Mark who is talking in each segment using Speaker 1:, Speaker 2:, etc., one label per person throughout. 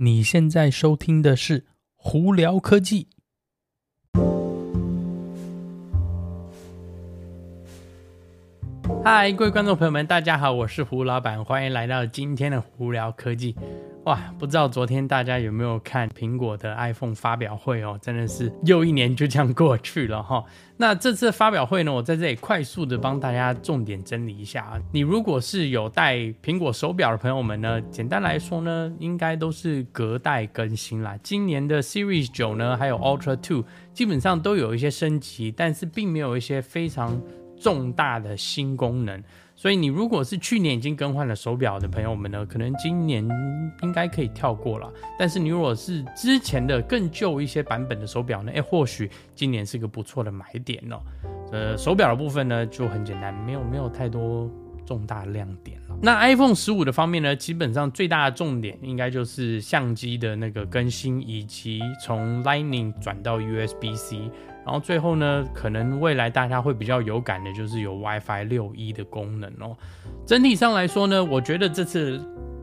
Speaker 1: 你现在收听的是胡聊科技。嗨，各位观众朋友们，大家好，我是胡老板，欢迎来到今天的胡聊科技。哇，不知道昨天大家有没有看苹果的 iPhone 发表会哦？真的是又一年就这样过去了哈。那这次发表会呢，我在这里快速的帮大家重点整理一下啊。你如果是有戴苹果手表的朋友们呢，简单来说呢，应该都是隔代更新啦。今年的 Series 九呢，还有 Ultra Two，基本上都有一些升级，但是并没有一些非常重大的新功能。所以你如果是去年已经更换了手表的朋友们呢，可能今年应该可以跳过了。但是你如果是之前的更旧一些版本的手表呢，诶，或许今年是个不错的买点哦。呃，手表的部分呢就很简单，没有没有太多重大亮点了。那 iPhone 十五的方面呢，基本上最大的重点应该就是相机的那个更新，以及从 Lightning 转到 USB-C。然后最后呢，可能未来大家会比较有感的，就是有 WiFi 六一的功能哦。整体上来说呢，我觉得这次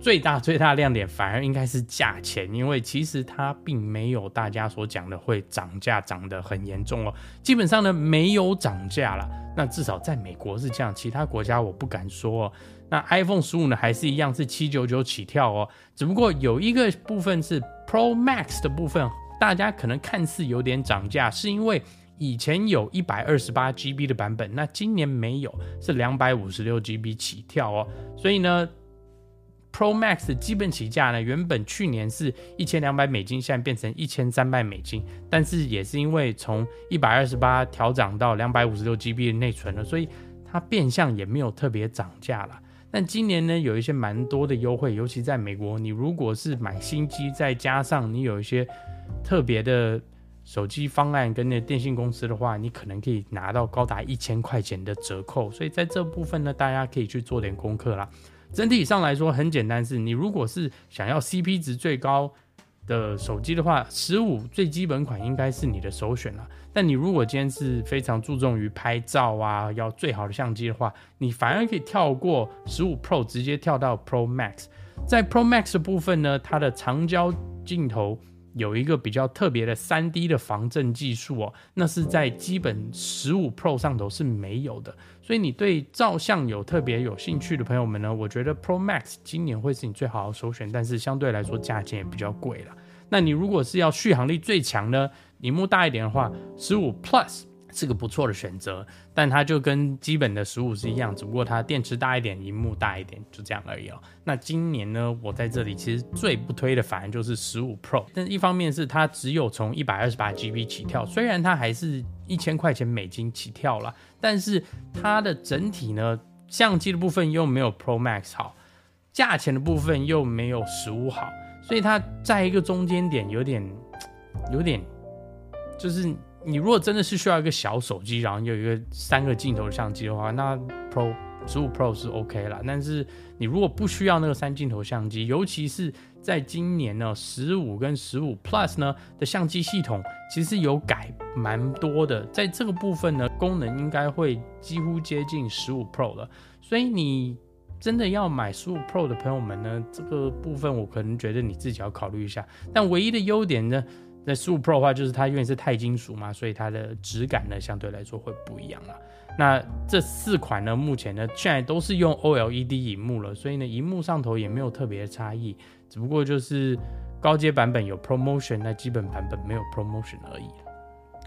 Speaker 1: 最大最大亮点反而应该是价钱，因为其实它并没有大家所讲的会涨价涨得很严重哦。基本上呢，没有涨价了。那至少在美国是这样，其他国家我不敢说哦。那 iPhone 十五呢，还是一样是七九九起跳哦，只不过有一个部分是 Pro Max 的部分。大家可能看似有点涨价，是因为以前有一百二十八 GB 的版本，那今年没有，是两百五十六 GB 起跳哦。所以呢，Pro Max 的基本起价呢，原本去年是一千两百美金，现在变成一千三百美金。但是也是因为从一百二十八调涨到两百五十六 GB 的内存了，所以它变相也没有特别涨价了。但今年呢，有一些蛮多的优惠，尤其在美国，你如果是买新机，再加上你有一些特别的手机方案跟那电信公司的话，你可能可以拿到高达一千块钱的折扣。所以在这部分呢，大家可以去做点功课啦。整体上来说，很简单，是你如果是想要 CP 值最高的手机的话，十五最基本款应该是你的首选了。但你如果今天是非常注重于拍照啊，要最好的相机的话，你反而可以跳过十五 Pro，直接跳到 Pro Max。在 Pro Max 的部分呢，它的长焦镜头有一个比较特别的三 D 的防震技术哦，那是在基本十五 Pro 上头是没有的。所以你对照相有特别有兴趣的朋友们呢，我觉得 Pro Max 今年会是你最好的首选，但是相对来说价钱也比较贵了。那你如果是要续航力最强呢，屏幕大一点的话，十五 Plus 是个不错的选择，但它就跟基本的十五是一样，只不过它电池大一点，荧幕大一点，就这样而已哦。那今年呢，我在这里其实最不推的反而就是十五 Pro，但一方面是它只有从一百二十八 GB 起跳，虽然它还是一千块钱美金起跳了。但是它的整体呢，相机的部分又没有 Pro Max 好，价钱的部分又没有十五好，所以它在一个中间点有点，有点，就是你如果真的是需要一个小手机，然后有一个三个镜头的相机的话，那 Pro 十五 Pro 是 OK 啦。但是你如果不需要那个三镜头相机，尤其是在今年呢，十五跟十五 Plus 呢的相机系统其实有改蛮多的，在这个部分呢，功能应该会几乎接近十五 Pro 了。所以你真的要买十五 Pro 的朋友们呢，这个部分我可能觉得你自己要考虑一下。但唯一的优点呢，那十五 Pro 的话，就是它因为是钛金属嘛，所以它的质感呢相对来说会不一样了。那这四款呢，目前呢现在都是用 OLED 荧幕了，所以呢，荧幕上头也没有特别的差异。只不过就是高阶版本有 ProMotion，那基本版本没有 ProMotion 而已。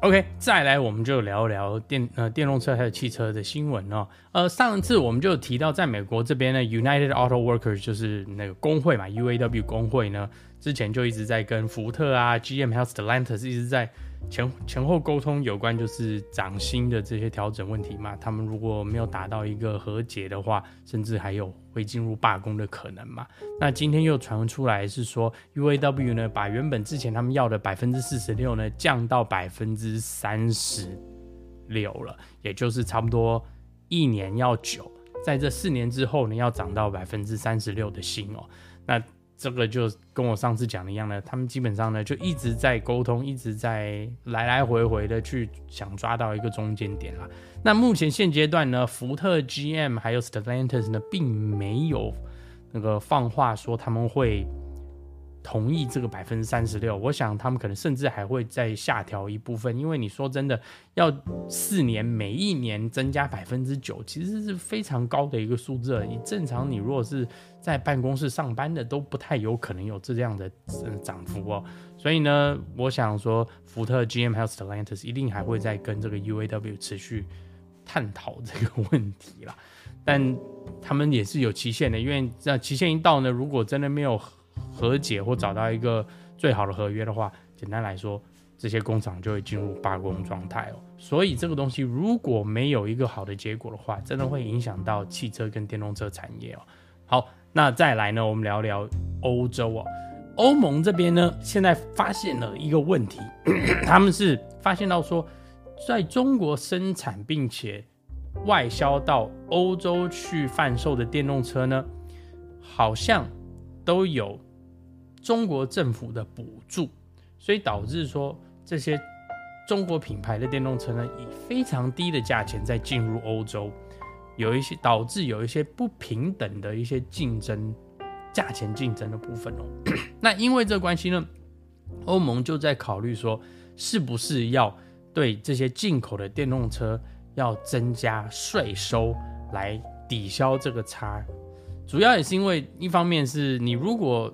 Speaker 1: OK，再来我们就聊一聊电呃电动车还有汽车的新闻哦。呃，上次我们就提到，在美国这边呢，United Auto Workers 就是那个工会嘛，UAW 工会呢，之前就一直在跟福特啊、GM 还有 Stellantis 一直在。前前后沟通有关就是涨薪的这些调整问题嘛，他们如果没有达到一个和解的话，甚至还有会进入罢工的可能嘛。那今天又传出来是说，UAW 呢把原本之前他们要的百分之四十六呢降到百分之三十六了，也就是差不多一年要九，在这四年之后呢要涨到百分之三十六的薪哦，那。这个就跟我上次讲的一样呢，他们基本上呢就一直在沟通，一直在来来回回的去想抓到一个中间点啦。那目前现阶段呢，福特、GM 还有 Stellantis 呢，并没有那个放话说他们会同意这个百分之三十六，我想他们可能甚至还会再下调一部分，因为你说真的，要四年每一年增加百分之九，其实是非常高的一个数字。你正常，你如果是在办公室上班的，都不太有可能有这样的涨幅哦。所以呢，我想说，福特、GM 还有 Stellantis 一定还会再跟这个 UAW 持续探讨这个问题啦。但他们也是有期限的，因为这期限一到呢，如果真的没有。和解或找到一个最好的合约的话，简单来说，这些工厂就会进入罢工状态哦。所以这个东西如果没有一个好的结果的话，真的会影响到汽车跟电动车产业哦。好，那再来呢，我们聊聊欧洲哦。欧盟这边呢，现在发现了一个问题，他们是发现到说，在中国生产并且外销到欧洲去贩售的电动车呢，好像。都有中国政府的补助，所以导致说这些中国品牌的电动车呢，以非常低的价钱在进入欧洲，有一些导致有一些不平等的一些竞争，价钱竞争的部分哦。那因为这关系呢，欧盟就在考虑说，是不是要对这些进口的电动车要增加税收来抵消这个差。主要也是因为，一方面是你如果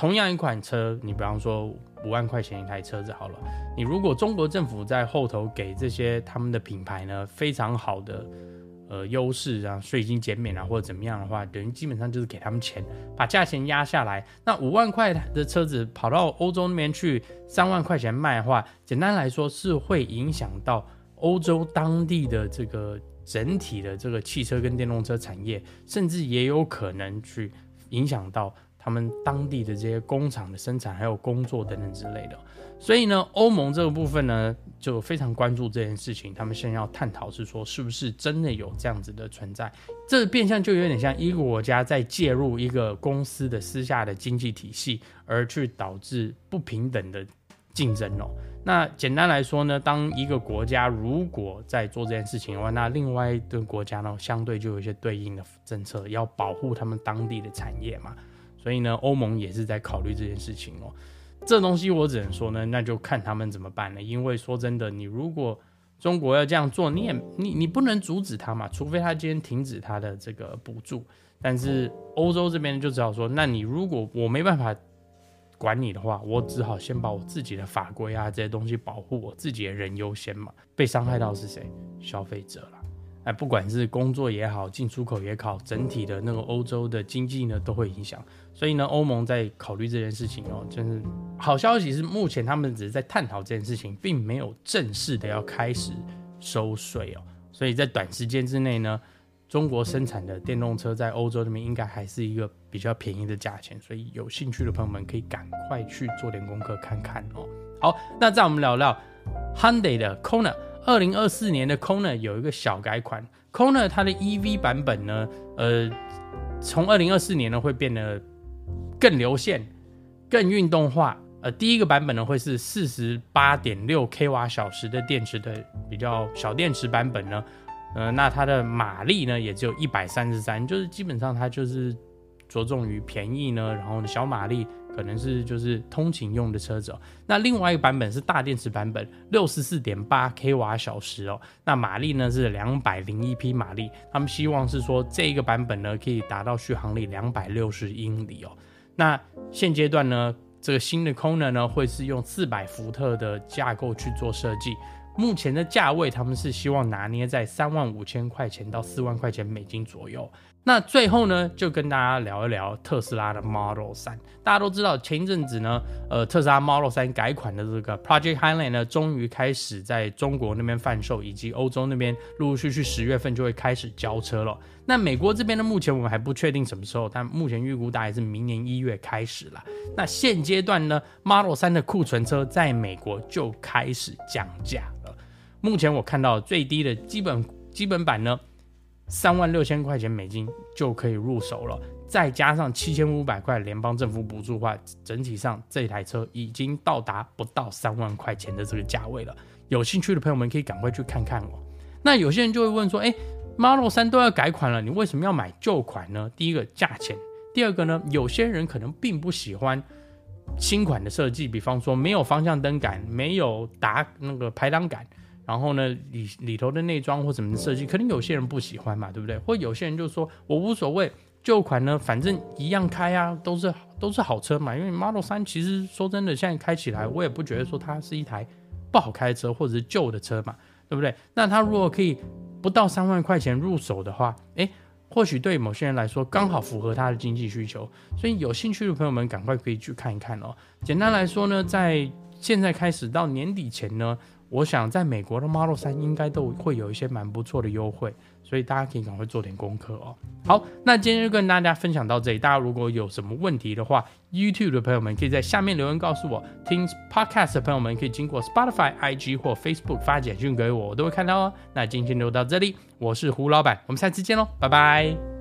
Speaker 1: 同样一款车，你比方说五万块钱一台车子好了，你如果中国政府在后头给这些他们的品牌呢非常好的呃优势啊，税金减免啊或者怎么样的话，等于基本上就是给他们钱，把价钱压下来。那五万块的车子跑到欧洲那边去三万块钱卖的话，简单来说是会影响到欧洲当地的这个。整体的这个汽车跟电动车产业，甚至也有可能去影响到他们当地的这些工厂的生产，还有工作等等之类的。所以呢，欧盟这个部分呢，就非常关注这件事情。他们现在要探讨是说，是不是真的有这样子的存在？这变相就有点像一个国家在介入一个公司的私下的经济体系，而去导致不平等的竞争哦。那简单来说呢，当一个国家如果在做这件事情的话，那另外一个国家呢，相对就有一些对应的政策，要保护他们当地的产业嘛。所以呢，欧盟也是在考虑这件事情哦。这东西我只能说呢，那就看他们怎么办了。因为说真的，你如果中国要这样做，你也你你不能阻止他嘛，除非他今天停止他的这个补助。但是欧洲这边就只好说，那你如果我没办法。管你的话，我只好先把我自己的法规啊这些东西保护我自己的人优先嘛。被伤害到是谁？消费者了。哎，不管是工作也好，进出口也好，整体的那个欧洲的经济呢都会影响。所以呢，欧盟在考虑这件事情哦。就是好消息是，目前他们只是在探讨这件事情，并没有正式的要开始收税哦。所以在短时间之内呢。中国生产的电动车在欧洲那边应该还是一个比较便宜的价钱，所以有兴趣的朋友们可以赶快去做点功课看看哦。好，那再我们聊聊 Hyundai 的 Kona，二零二四年的 Kona 有一个小改款，Kona 它的 EV 版本呢，呃，从二零二四年呢会变得更流线、更运动化。呃，第一个版本呢会是四十八点六 k 瓦小时的电池的比较小电池版本呢。呃，那它的马力呢，也只有一百三十三，就是基本上它就是着重于便宜呢，然后呢小马力，可能是就是通勤用的车子哦。那另外一个版本是大电池版本，六十四点八 k 瓦小时哦，那马力呢是两百零一匹马力，他们希望是说这一个版本呢可以达到续航力两百六十英里哦。那现阶段呢，这个新的 Kona 呢会是用四百伏特的架构去做设计。目前的价位，他们是希望拿捏在三万五千块钱到四万块钱美金左右。那最后呢，就跟大家聊一聊特斯拉的 Model 3。大家都知道，前一阵子呢，呃，特斯拉 Model 3改款的这个 Project Highland 呢，终于开始在中国那边贩售，以及欧洲那边陆陆续续十月份就会开始交车了。那美国这边呢，目前我们还不确定什么时候，但目前预估大概是明年一月开始了。那现阶段呢，Model 3的库存车在美国就开始降价了。目前我看到最低的基本基本版呢。三万六千块钱美金就可以入手了，再加上七千五百块联邦政府补助的话，整体上这台车已经到达不到三万块钱的这个价位了。有兴趣的朋友们可以赶快去看看哦。那有些人就会问说，诶，Model 3都要改款了，你为什么要买旧款呢？第一个价钱，第二个呢，有些人可能并不喜欢新款的设计，比方说没有方向灯杆，没有打那个排挡杆，然后呢里里头的内装或什么的设计，可能有些人不喜欢嘛，对不对？或有些人就说我无所谓，旧款呢反正一样开啊，都是都是好车嘛。因为 Model 3其实说真的，现在开起来我也不觉得说它是一台不好开的车或者是旧的车嘛，对不对？那它如果可以不到三万块钱入手的话，诶。或许对某些人来说刚好符合他的经济需求，所以有兴趣的朋友们赶快可以去看一看哦。简单来说呢，在现在开始到年底前呢，我想在美国的 Model 3应该都会有一些蛮不错的优惠，所以大家可以赶快做点功课哦。好，那今天就跟大家分享到这里。大家如果有什么问题的话，YouTube 的朋友们可以在下面留言告诉我；听 Podcast 的朋友们可以经过 Spotify、IG 或 Facebook 发简讯给我，我都会看到哦。那今天就到这里。我是胡老板，我们下次见喽，拜拜。